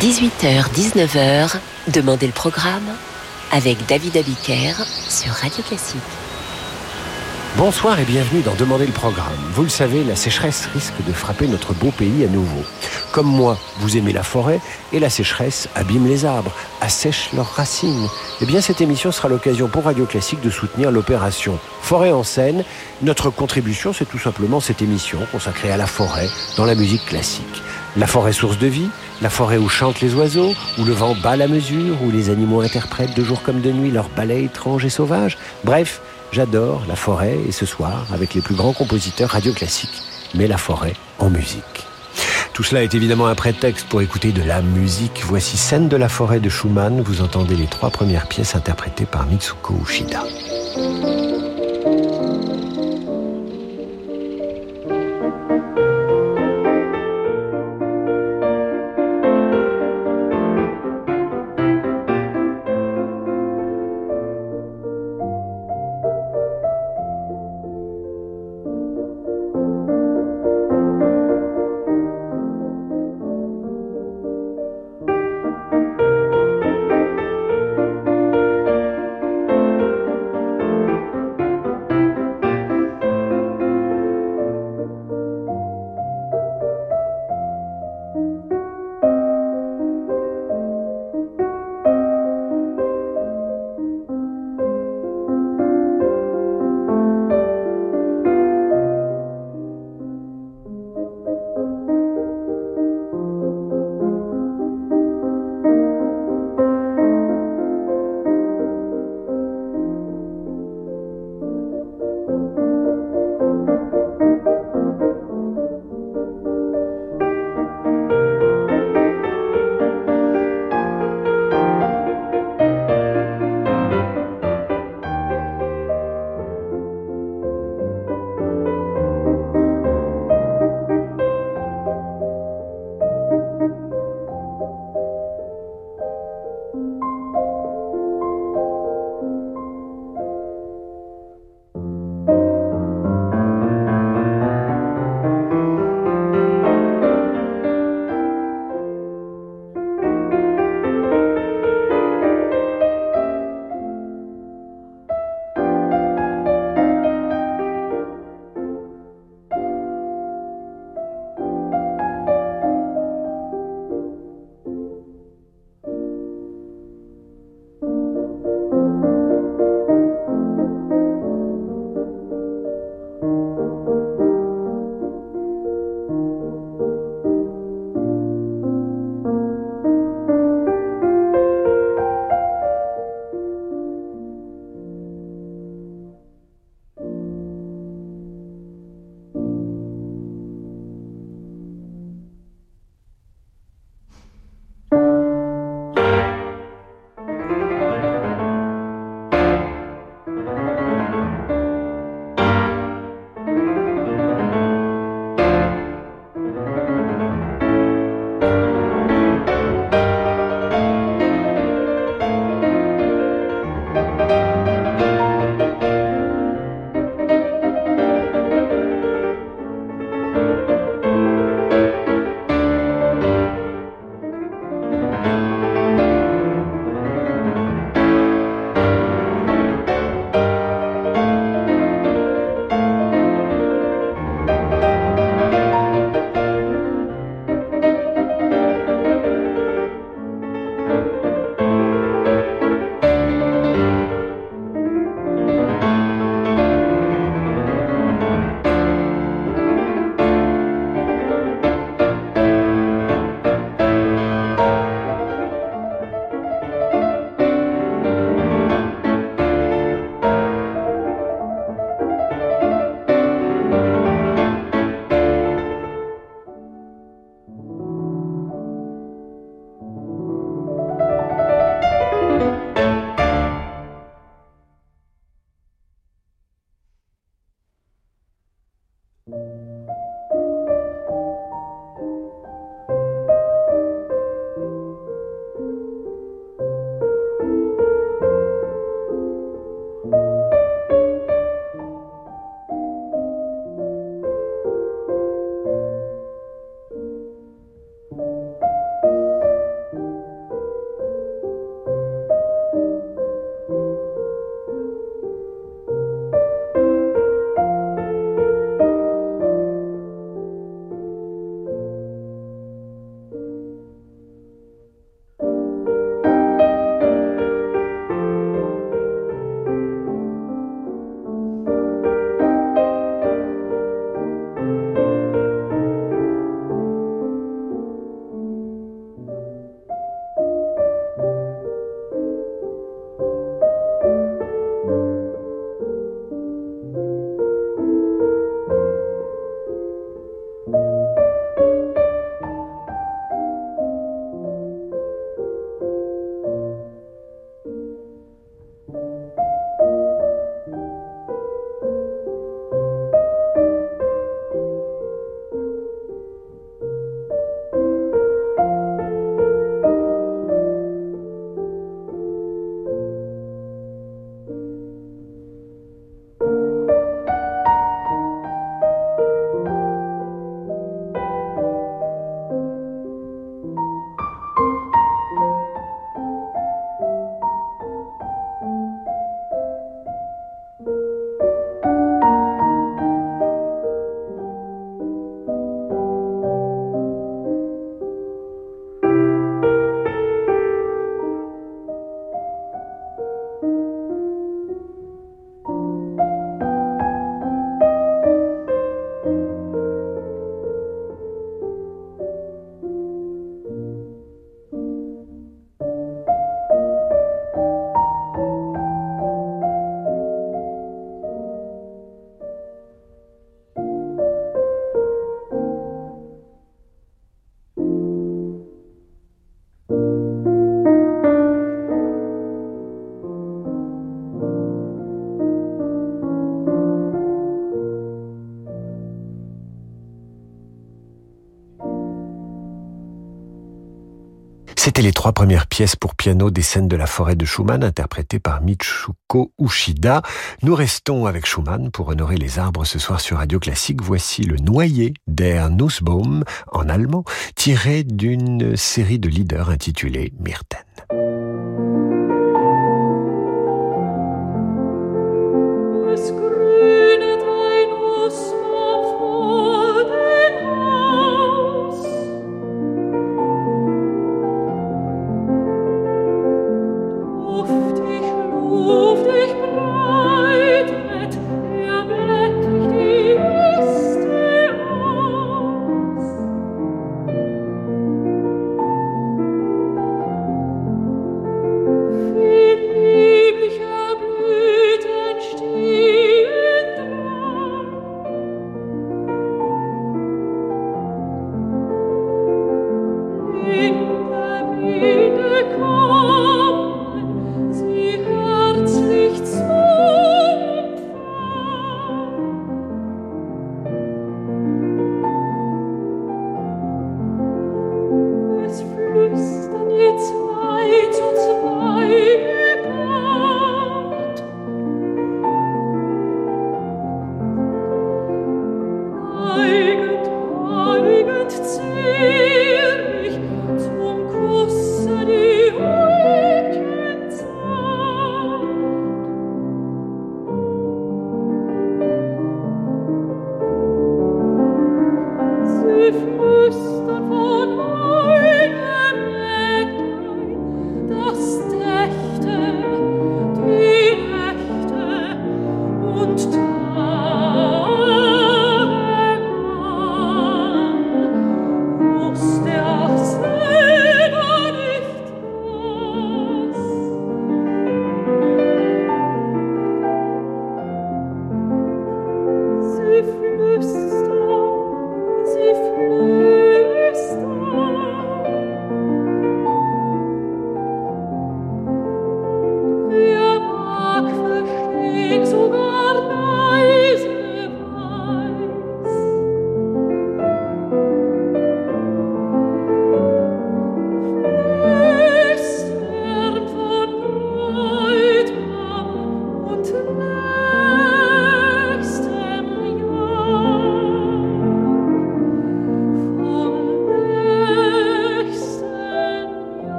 18h-19h, Demandez le programme avec David Abiker sur Radio Classique. Bonsoir et bienvenue dans Demander le programme. Vous le savez, la sécheresse risque de frapper notre beau pays à nouveau. Comme moi, vous aimez la forêt et la sécheresse abîme les arbres, assèche leurs racines. Eh bien, cette émission sera l'occasion pour Radio Classique de soutenir l'opération Forêt en scène. Notre contribution, c'est tout simplement cette émission consacrée à la forêt dans la musique classique. La forêt source de vie, la forêt où chantent les oiseaux, où le vent bat la mesure, où les animaux interprètent de jour comme de nuit leurs ballets étranges et sauvages. Bref, J'adore la forêt et ce soir, avec les plus grands compositeurs radio classiques, mais la forêt en musique. Tout cela est évidemment un prétexte pour écouter de la musique. Voici Scène de la forêt de Schumann. Vous entendez les trois premières pièces interprétées par Mitsuko Ushida. Trois premières pièces pour piano des scènes de la forêt de Schumann interprétées par Michuko Ushida. Nous restons avec Schumann pour honorer les arbres ce soir sur Radio Classique. Voici le noyer der Nussbaum en allemand tiré d'une série de leaders intitulée Myrten.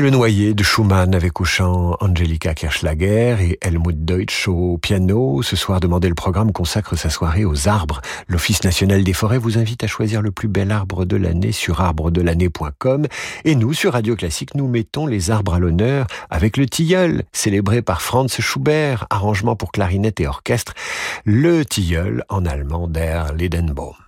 Le noyer de Schumann avec au chant Angelika Kirchlager et Helmut Deutsch au piano. Ce soir, Demandez le programme consacre sa soirée aux arbres. L'Office national des forêts vous invite à choisir le plus bel arbre de l'année sur arbredelannée.com. Et nous, sur Radio Classique, nous mettons les arbres à l'honneur avec le tilleul, célébré par Franz Schubert, arrangement pour clarinette et orchestre. Le tilleul en allemand der Ledenbaum.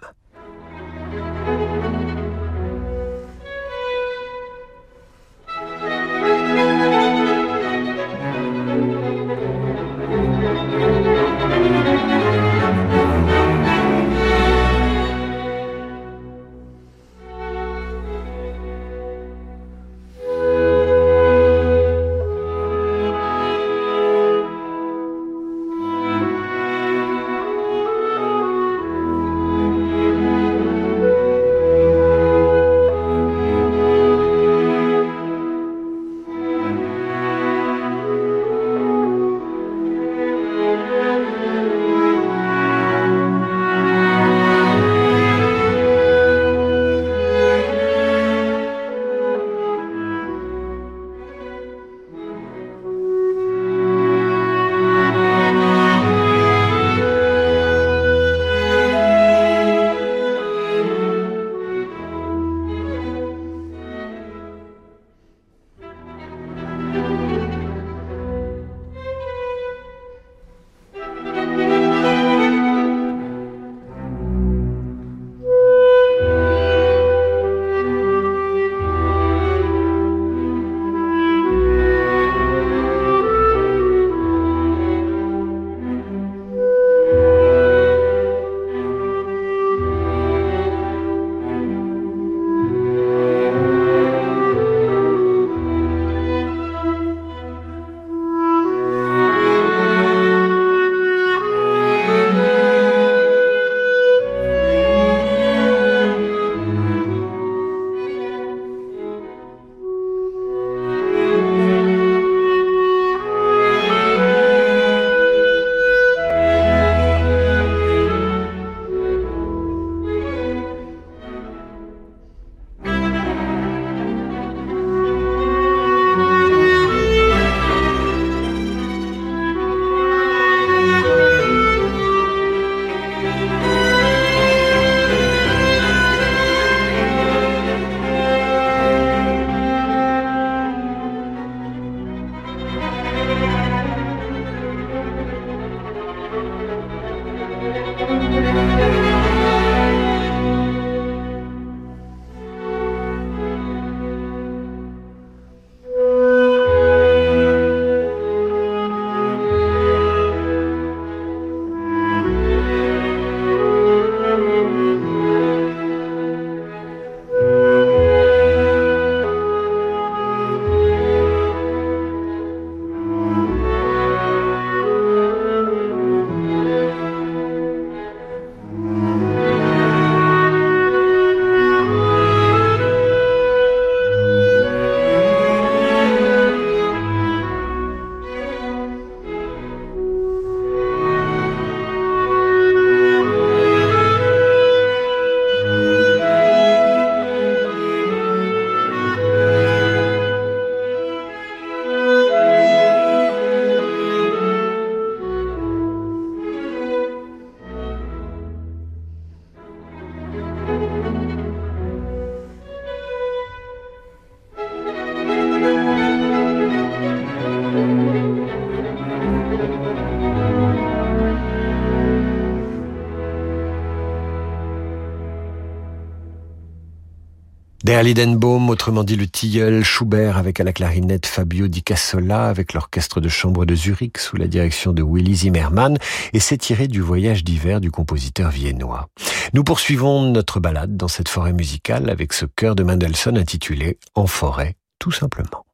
Berlidenbaum, autrement dit le tilleul, Schubert avec à la clarinette Fabio Di Cassola avec l'orchestre de chambre de Zurich sous la direction de Willy Zimmermann et c'est tiré du voyage d'hiver du compositeur viennois. Nous poursuivons notre balade dans cette forêt musicale avec ce chœur de Mendelssohn intitulé En forêt, tout simplement.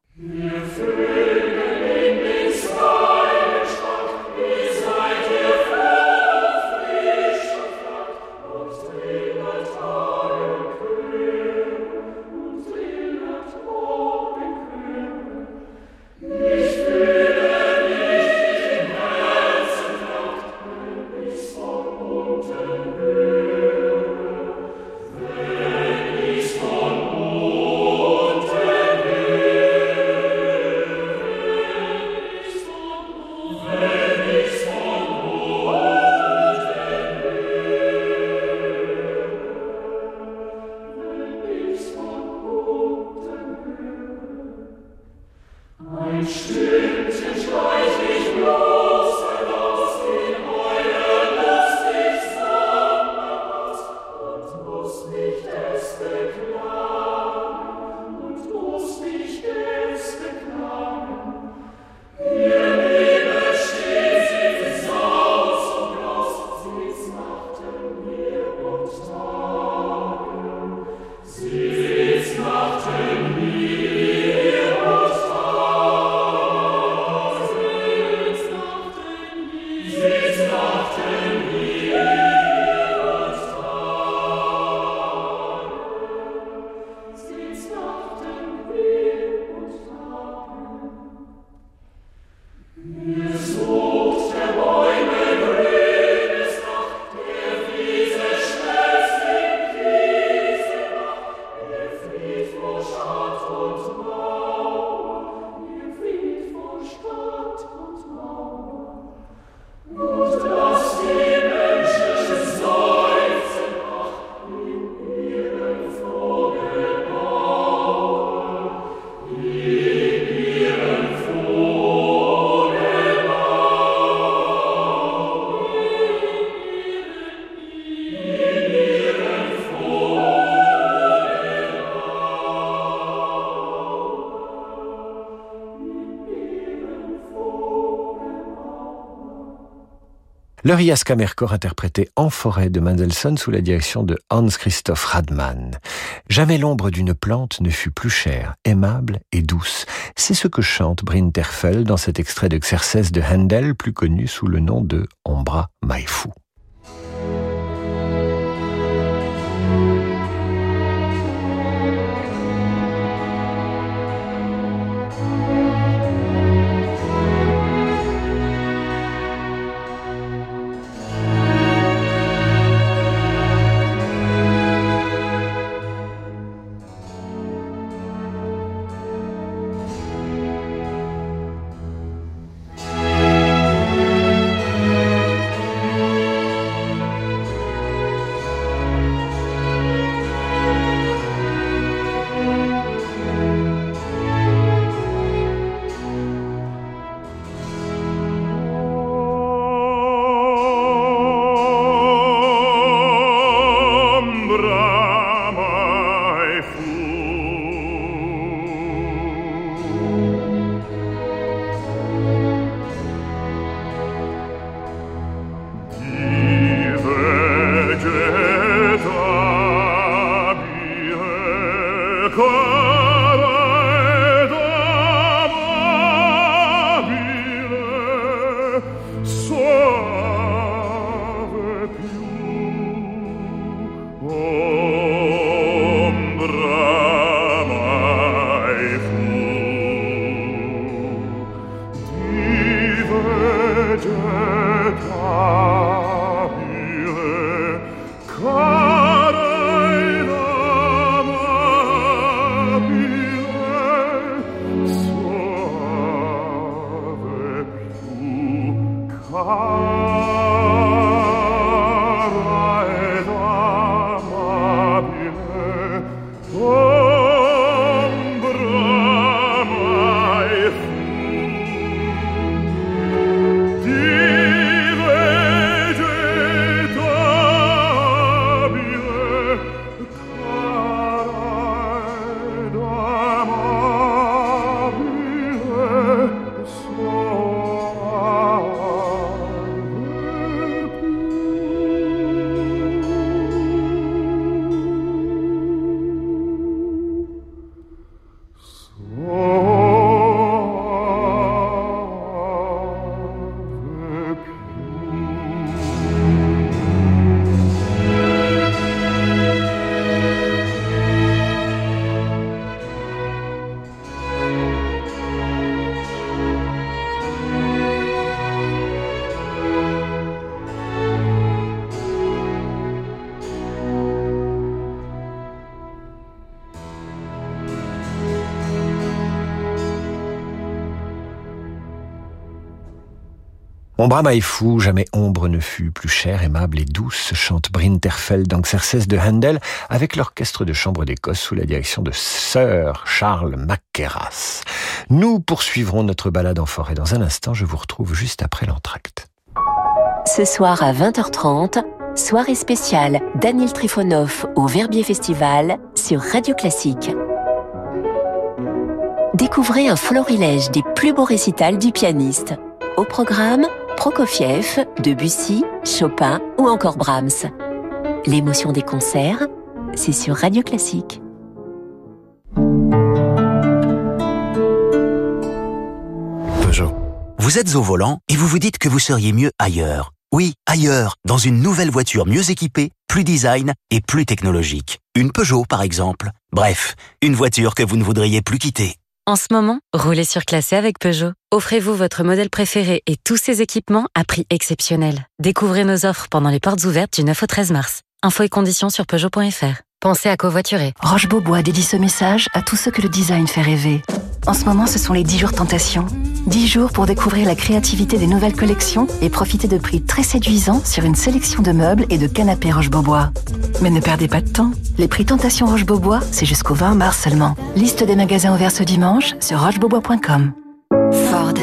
Le Rias Kammerchor interprété en forêt de Mendelssohn sous la direction de Hans Christoph Radmann. Jamais l'ombre d'une plante ne fut plus chère, aimable et douce. C'est ce que chante Brinterfell dans cet extrait de de Handel, plus connu sous le nom de Ombra Maifu. Mon Brahma est fou, jamais ombre ne fut plus chère, aimable et douce, chante Brinterfeld d'Anxerces de Handel avec l'orchestre de chambre d'Écosse sous la direction de Sir Charles Mackerras. Nous poursuivrons notre balade en forêt dans un instant, je vous retrouve juste après l'entracte. Ce soir à 20h30, soirée spéciale Daniel Trifonov au Verbier Festival sur Radio Classique. Découvrez un florilège des plus beaux récitals du pianiste. Au programme, Prokofiev, Debussy, Chopin ou encore Brahms. L'émotion des concerts, c'est sur Radio Classique. Peugeot. Vous êtes au volant et vous vous dites que vous seriez mieux ailleurs. Oui, ailleurs, dans une nouvelle voiture mieux équipée, plus design et plus technologique. Une Peugeot, par exemple. Bref, une voiture que vous ne voudriez plus quitter. En ce moment, roulez surclassé avec Peugeot. Offrez-vous votre modèle préféré et tous ses équipements à prix exceptionnel. Découvrez nos offres pendant les portes ouvertes du 9 au 13 mars. Infos et conditions sur Peugeot.fr. Pensez à covoiturer. Roche Beaubois dédie ce message à tous ceux que le design fait rêver. En ce moment, ce sont les 10 jours tentation. 10 jours pour découvrir la créativité des nouvelles collections et profiter de prix très séduisants sur une sélection de meubles et de canapés Roche Beaubois. Mais ne perdez pas de temps. Les prix tentation Roche Beaubois, c'est jusqu'au 20 mars seulement. Liste des magasins ouverts ce dimanche sur rochebeaubois.com. Ford.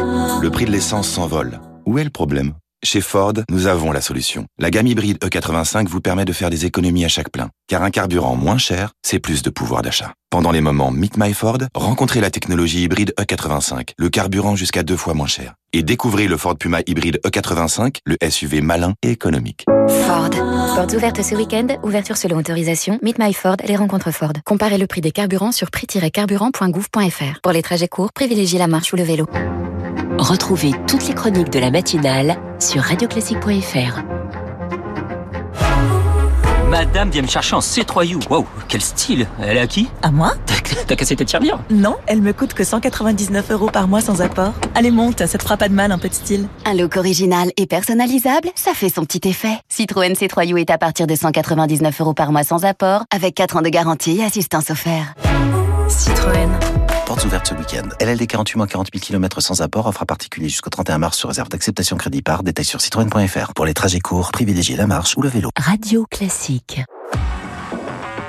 Le prix de l'essence s'envole. Où est le problème? Chez Ford, nous avons la solution. La gamme hybride E85 vous permet de faire des économies à chaque plein. Car un carburant moins cher, c'est plus de pouvoir d'achat. Pendant les moments Meet My Ford, rencontrez la technologie hybride E85, le carburant jusqu'à deux fois moins cher. Et découvrez le Ford Puma hybride E85, le SUV malin et économique. Ford. Portes ouvertes ce week-end, ouverture selon autorisation, Meet My Ford, les rencontres Ford. Comparez le prix des carburants sur prix-carburant.gouv.fr. Pour les trajets courts, privilégiez la marche ou le vélo. Retrouvez toutes les chroniques de la matinale sur radioclassique.fr. Madame vient me chercher en C3U. Waouh, quel style Elle est à qui À moi T'as cassé tes tirelires Non, elle me coûte que 199 euros par mois sans apport. Allez, monte, ça te fera pas de mal, un peu de style. Un look original et personnalisable, ça fait son petit effet. Citroën C3U est à partir de 199 euros par mois sans apport, avec 4 ans de garantie et assistance offerte. Citroën. Portes ouvertes ce week-end. LLD 48 mois 40 000 km sans apport, offre à particulier jusqu'au 31 mars sur réserve d'acceptation crédit par. Détail sur citroën.fr. Pour les trajets courts, privilégiez la marche ou le vélo. Radio Classique.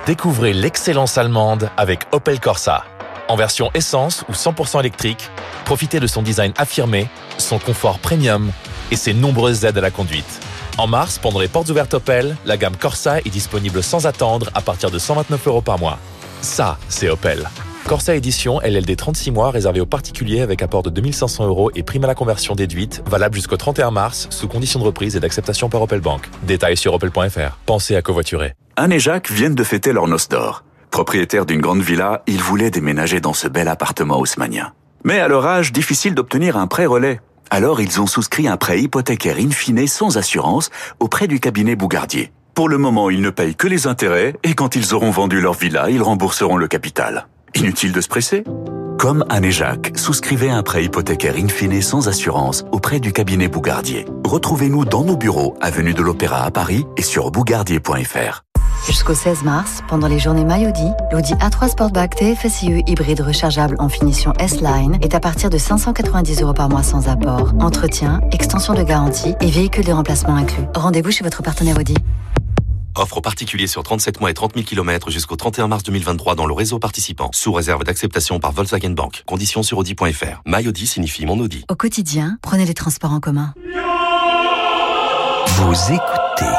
Découvrez l'excellence allemande avec Opel Corsa. En version essence ou 100% électrique, profitez de son design affirmé, son confort premium et ses nombreuses aides à la conduite. En mars, pendant les portes ouvertes Opel, la gamme Corsa est disponible sans attendre à partir de 129 euros par mois. Ça, c'est Opel. Corsa Édition LLD 36 mois réservé aux particuliers avec apport de 2500 euros et prime à la conversion déduite, valable jusqu'au 31 mars sous condition de reprise et d'acceptation par Opel Bank. Détails sur opel.fr. Pensez à covoiturer. Anne et Jacques viennent de fêter leur noce d'or. Propriétaires d'une grande villa, ils voulaient déménager dans ce bel appartement haussmanien. Mais à leur âge, difficile d'obtenir un prêt relais. Alors ils ont souscrit un prêt hypothécaire in fine sans assurance auprès du cabinet Bougardier. Pour le moment, ils ne payent que les intérêts et quand ils auront vendu leur villa, ils rembourseront le capital. Inutile de se presser Comme Anne et Jacques, souscrivez un prêt hypothécaire in fine sans assurance auprès du cabinet Bougardier. Retrouvez-nous dans nos bureaux, avenue de l'Opéra à Paris et sur bougardier.fr. Jusqu'au 16 mars, pendant les journées Maillot-Audi, l'Audi A3 Sportback TFSIe hybride rechargeable en finition S-Line est à partir de 590 euros par mois sans apport. Entretien, extension de garantie et véhicule de remplacement inclus. Rendez-vous chez votre partenaire Audi. Offre aux particuliers sur 37 mois et 30 000 km jusqu'au 31 mars 2023 dans le réseau participant. Sous réserve d'acceptation par Volkswagen Bank. Conditions sur Audi.fr. My Audi signifie mon Audi. Au quotidien, prenez les transports en commun. Vous écoutez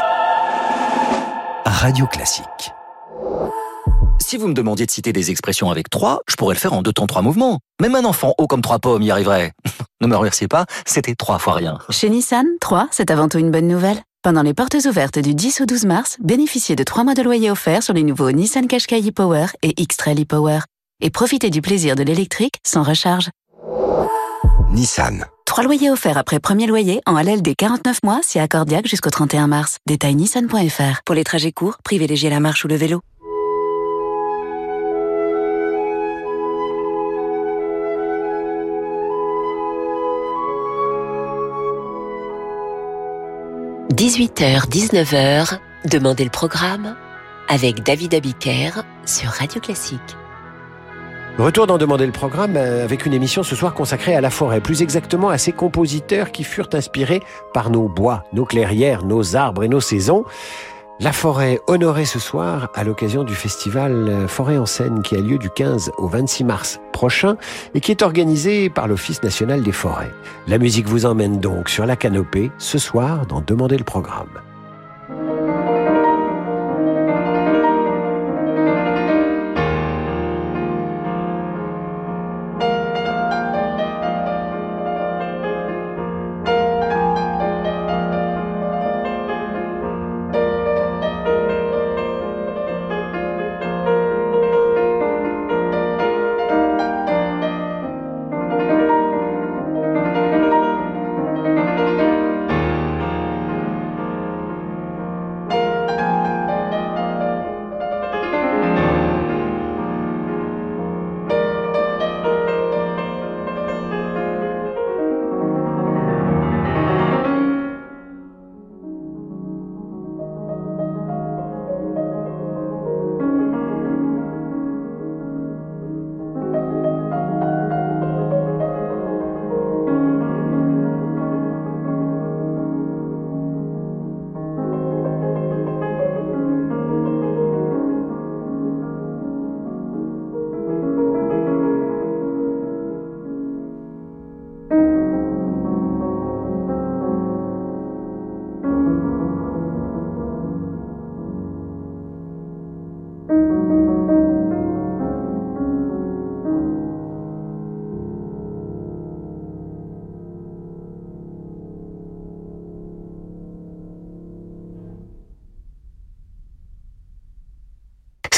Radio Classique. Si vous me demandiez de citer des expressions avec trois, je pourrais le faire en deux temps, trois mouvements. Même un enfant haut comme trois pommes y arriverait. ne me remerciez pas, c'était trois fois rien. Chez Nissan, 3, c'est avant tout une bonne nouvelle. Pendant les portes ouvertes du 10 au 12 mars, bénéficiez de 3 mois de loyer offert sur les nouveaux Nissan Qashqai e-Power et X-Trail e-Power. Et profitez du plaisir de l'électrique sans recharge. Nissan. 3 loyers offerts après premier loyer en LLD 49 mois si accordiaque jusqu'au 31 mars. Détail nissan.fr. Pour les trajets courts, privilégiez la marche ou le vélo. – 18h-19h, Demandez le programme avec David Abiker sur Radio Classique. Retour d'en demander le programme euh, avec une émission ce soir consacrée à la forêt, plus exactement à ces compositeurs qui furent inspirés par nos bois, nos clairières, nos arbres et nos saisons. La forêt honorée ce soir à l'occasion du festival euh, Forêt en scène qui a lieu du 15 au 26 mars prochain et qui est organisé par l'Office national des forêts. La musique vous emmène donc sur la canopée ce soir dans Demander le programme.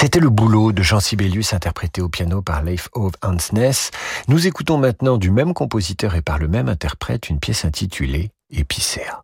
C'était le boulot de Jean Sibelius interprété au piano par Leif Ove Hansness. Nous écoutons maintenant du même compositeur et par le même interprète une pièce intitulée Épicéa.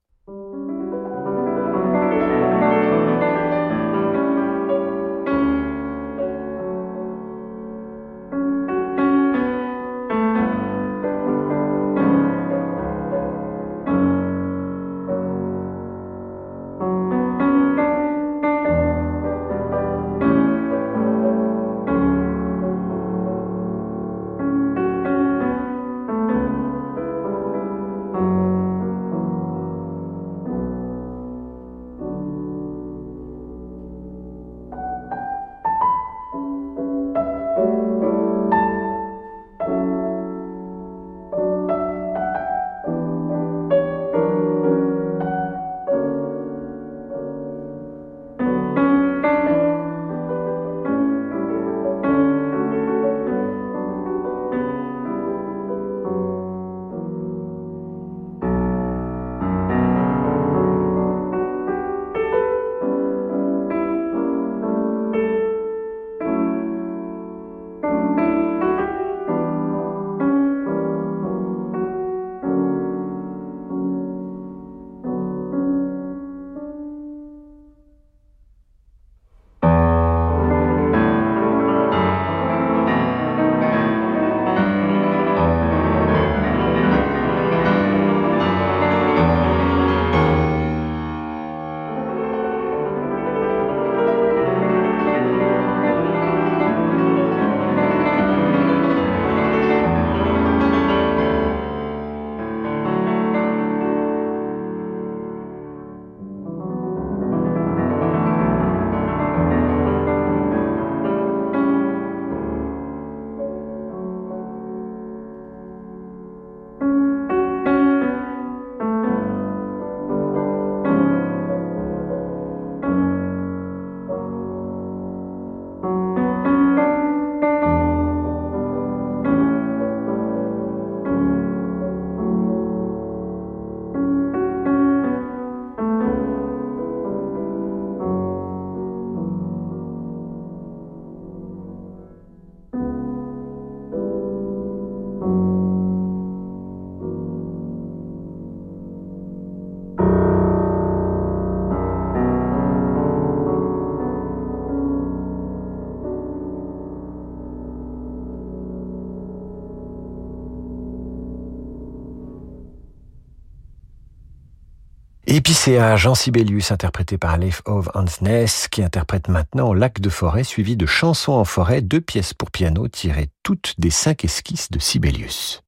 Épicéa, Jean Sibelius, interprété par Leif Ove Hansness, qui interprète maintenant Lac de forêt, suivi de Chansons en forêt, deux pièces pour piano tirées toutes des cinq esquisses de Sibelius.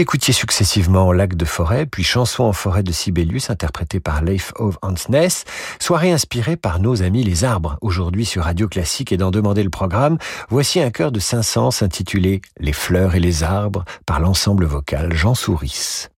Vous écoutiez successivement Lac de forêt, puis Chanson en forêt de Sibelius, interprétée par Leif Ove Hansness, soirée inspirée par nos amis les arbres. Aujourd'hui sur Radio Classique et d'en demander le programme, voici un chœur de Saint-Saëns intitulé Les fleurs et les arbres par l'ensemble vocal Jean Souris.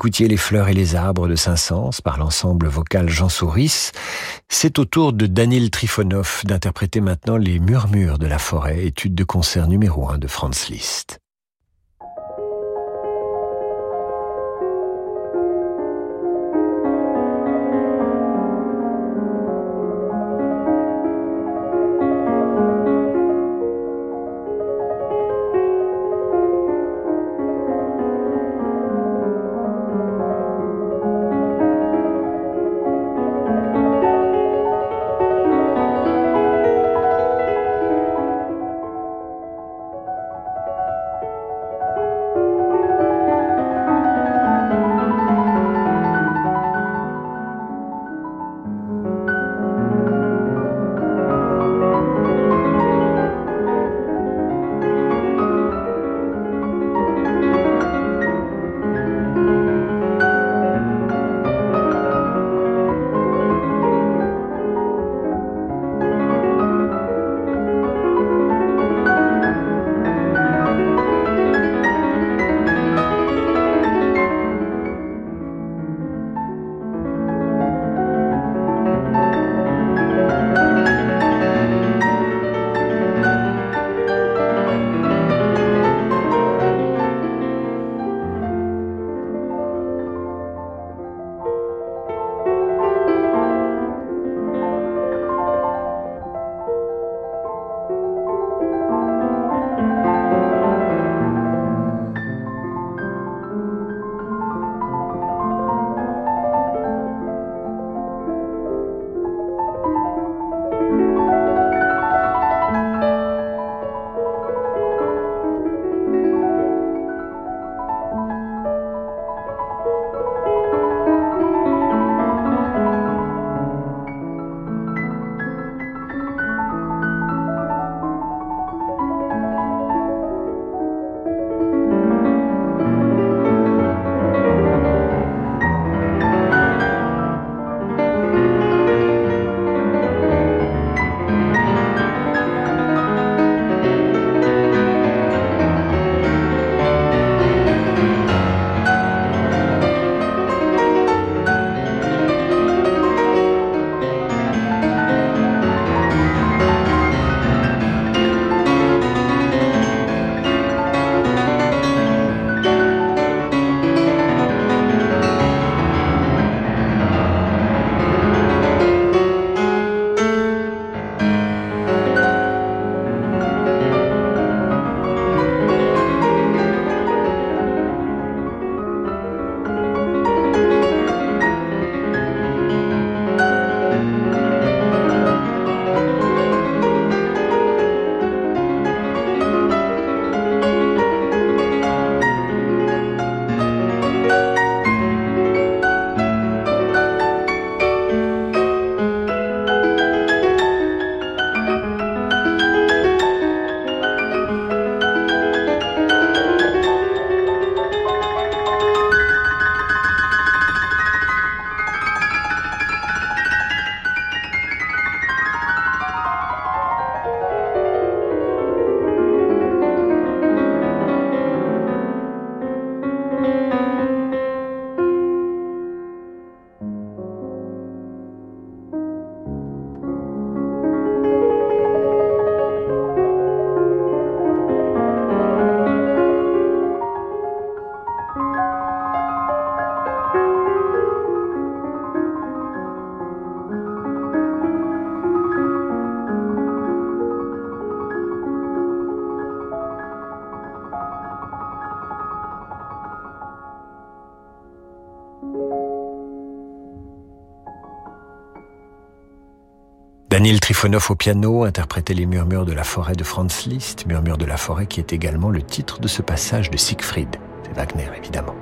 Écoutiez Les fleurs et les arbres de Saint-Saëns par l'ensemble vocal Jean Souris. C'est au tour de Daniel Trifonov d'interpréter maintenant Les murmures de la forêt, étude de concert numéro 1 de Franz Liszt. Daniel Trifonov au piano interprétait les murmures de la forêt de Franz Liszt, murmures de la forêt qui est également le titre de ce passage de Siegfried. C'est Wagner évidemment.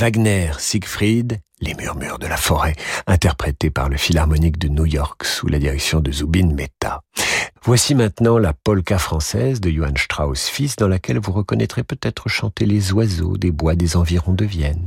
Wagner, Siegfried, Les murmures de la forêt, interprété par le Philharmonique de New York sous la direction de Zubin Mehta. Voici maintenant la polka française de Johann Strauss fils dans laquelle vous reconnaîtrez peut-être chanter les oiseaux des bois des environs de Vienne.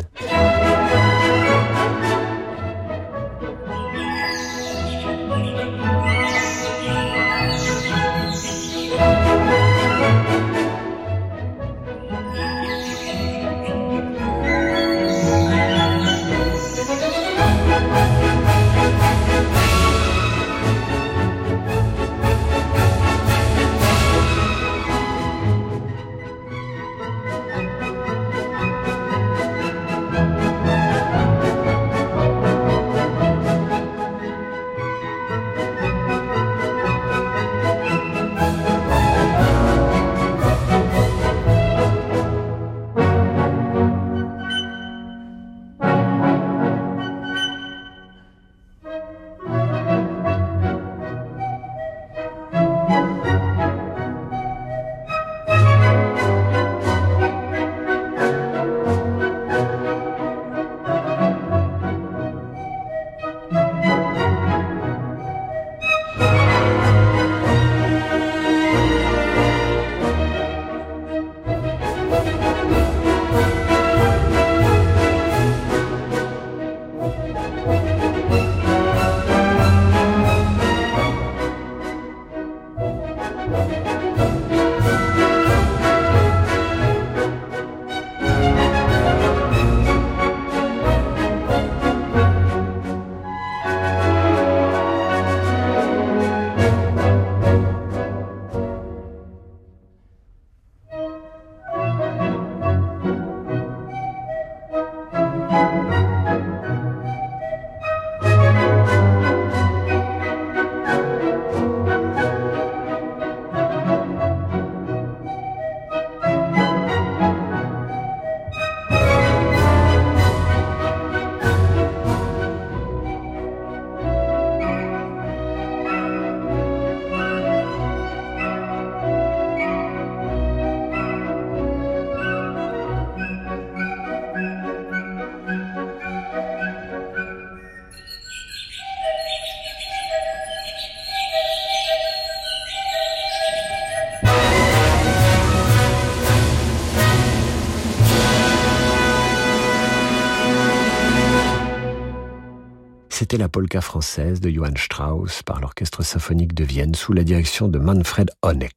La polka française de Johann Strauss par l'Orchestre symphonique de Vienne sous la direction de Manfred Honeck.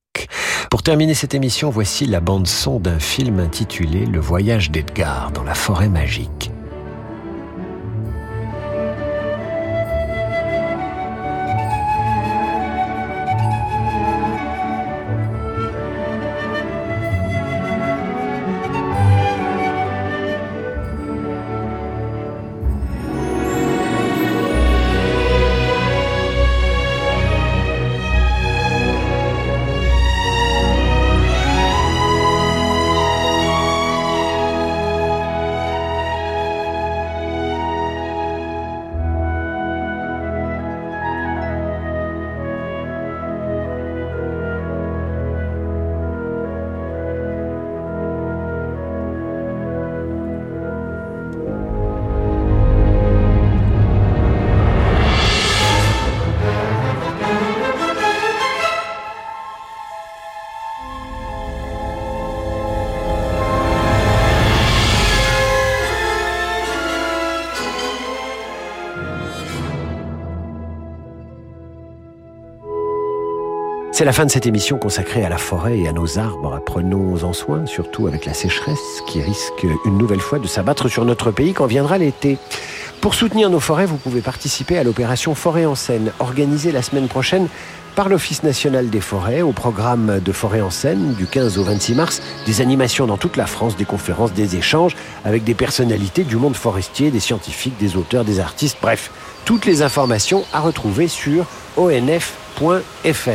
Pour terminer cette émission, voici la bande-son d'un film intitulé Le voyage d'Edgar dans la forêt magique. C'est la fin de cette émission consacrée à la forêt et à nos arbres. Prenons-en soin, surtout avec la sécheresse qui risque une nouvelle fois de s'abattre sur notre pays quand viendra l'été. Pour soutenir nos forêts, vous pouvez participer à l'opération Forêt en Seine, organisée la semaine prochaine par l'Office national des forêts au programme de Forêt en Seine du 15 au 26 mars, des animations dans toute la France, des conférences, des échanges avec des personnalités du monde forestier, des scientifiques, des auteurs, des artistes, bref, toutes les informations à retrouver sur onf.fr.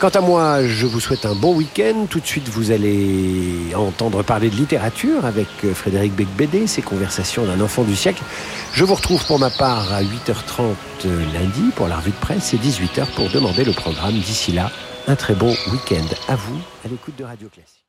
Quant à moi, je vous souhaite un bon week-end. Tout de suite, vous allez entendre parler de littérature avec euh, Frédéric Becbédé, ses conversations d'un enfant du siècle. Je vous retrouve pour ma part à 8h30 euh, lundi pour la revue de presse et 18h pour demander le programme. D'ici là, un très bon week-end à vous à l'écoute de Radio Classique.